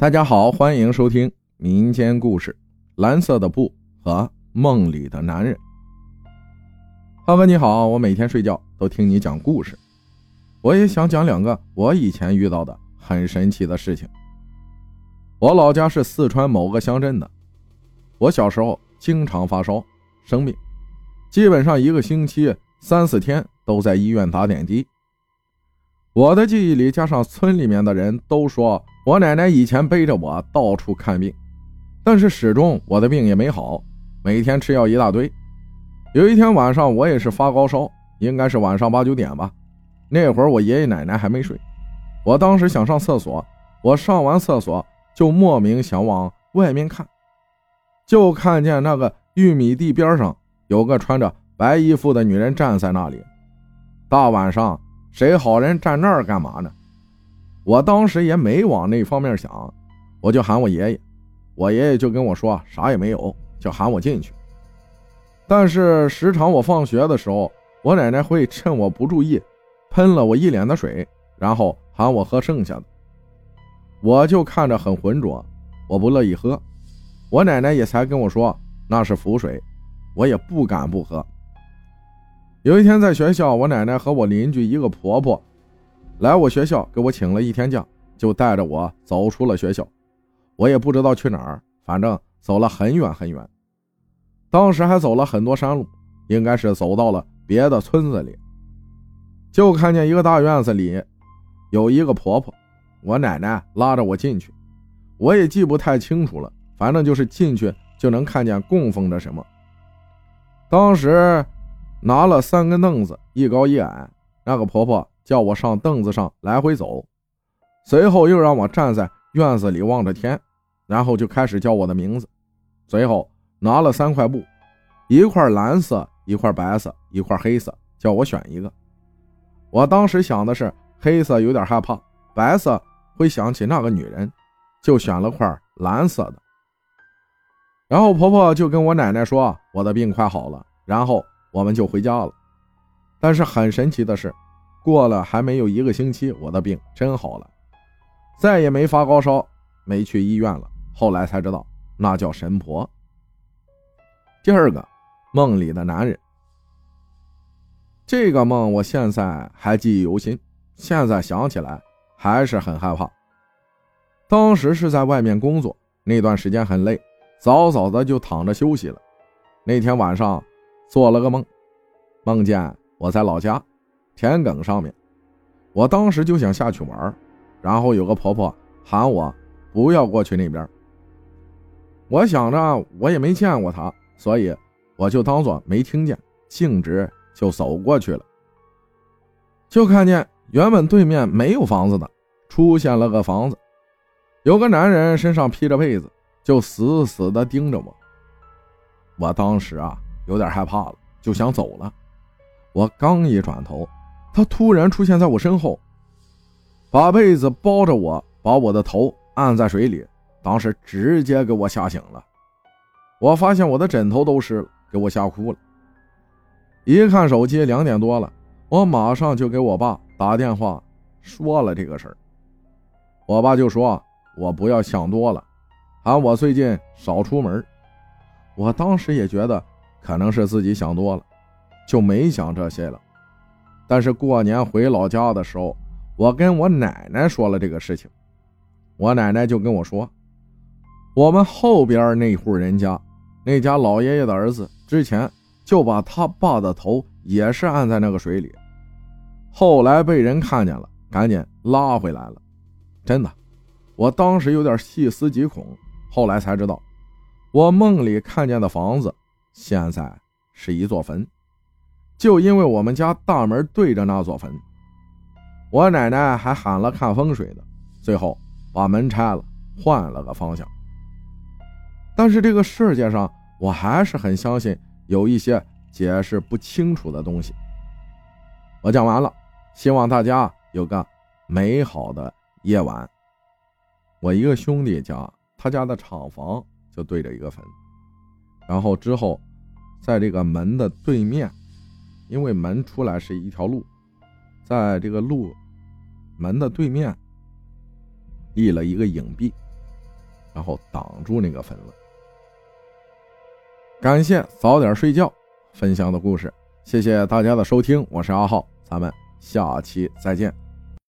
大家好，欢迎收听民间故事《蓝色的布》和梦里的男人。浩哥你好，我每天睡觉都听你讲故事，我也想讲两个我以前遇到的很神奇的事情。我老家是四川某个乡镇的，我小时候经常发烧生病，基本上一个星期三四天都在医院打点滴。我的记忆里，加上村里面的人都说。我奶奶以前背着我到处看病，但是始终我的病也没好，每天吃药一大堆。有一天晚上，我也是发高烧，应该是晚上八九点吧。那会儿我爷爷奶奶还没睡，我当时想上厕所，我上完厕所就莫名想往外面看，就看见那个玉米地边上有个穿着白衣服的女人站在那里。大晚上谁好人站那儿干嘛呢？我当时也没往那方面想，我就喊我爷爷，我爷爷就跟我说啥也没有，就喊我进去。但是时常我放学的时候，我奶奶会趁我不注意，喷了我一脸的水，然后喊我喝剩下的。我就看着很浑浊，我不乐意喝，我奶奶也才跟我说那是符水，我也不敢不喝。有一天在学校，我奶奶和我邻居一个婆婆。来我学校给我请了一天假，就带着我走出了学校。我也不知道去哪儿，反正走了很远很远。当时还走了很多山路，应该是走到了别的村子里。就看见一个大院子里有一个婆婆，我奶奶拉着我进去，我也记不太清楚了，反正就是进去就能看见供奉着什么。当时拿了三根凳子，一高一矮，那个婆婆。叫我上凳子上来回走，随后又让我站在院子里望着天，然后就开始叫我的名字。随后拿了三块布，一块蓝色，一块白色，一块黑色，叫我选一个。我当时想的是黑色有点害怕，白色会想起那个女人，就选了块蓝色的。然后婆婆就跟我奶奶说我的病快好了，然后我们就回家了。但是很神奇的是。过了还没有一个星期，我的病真好了，再也没发高烧，没去医院了。后来才知道，那叫神婆。第二个，梦里的男人。这个梦我现在还记忆犹新，现在想起来还是很害怕。当时是在外面工作，那段时间很累，早早的就躺着休息了。那天晚上做了个梦，梦见我在老家。田埂上面，我当时就想下去玩，然后有个婆婆喊我不要过去那边。我想着我也没见过她，所以我就当做没听见，径直就走过去了。就看见原本对面没有房子的，出现了个房子，有个男人身上披着被子，就死死的盯着我。我当时啊有点害怕了，就想走了。我刚一转头。他突然出现在我身后，把被子包着我，把我的头按在水里，当时直接给我吓醒了。我发现我的枕头都湿了，给我吓哭了。一看手机，两点多了，我马上就给我爸打电话说了这个事儿。我爸就说我不要想多了，喊我最近少出门。我当时也觉得可能是自己想多了，就没想这些了。但是过年回老家的时候，我跟我奶奶说了这个事情，我奶奶就跟我说，我们后边那户人家，那家老爷爷的儿子之前就把他爸的头也是按在那个水里，后来被人看见了，赶紧拉回来了。真的，我当时有点细思极恐，后来才知道，我梦里看见的房子现在是一座坟。就因为我们家大门对着那座坟，我奶奶还喊了看风水的，最后把门拆了，换了个方向。但是这个世界上，我还是很相信有一些解释不清楚的东西。我讲完了，希望大家有个美好的夜晚。我一个兄弟家，他家的厂房就对着一个坟，然后之后，在这个门的对面。因为门出来是一条路，在这个路门的对面立了一个影壁，然后挡住那个坟了。感谢早点睡觉分享的故事，谢谢大家的收听，我是阿浩，咱们下期再见。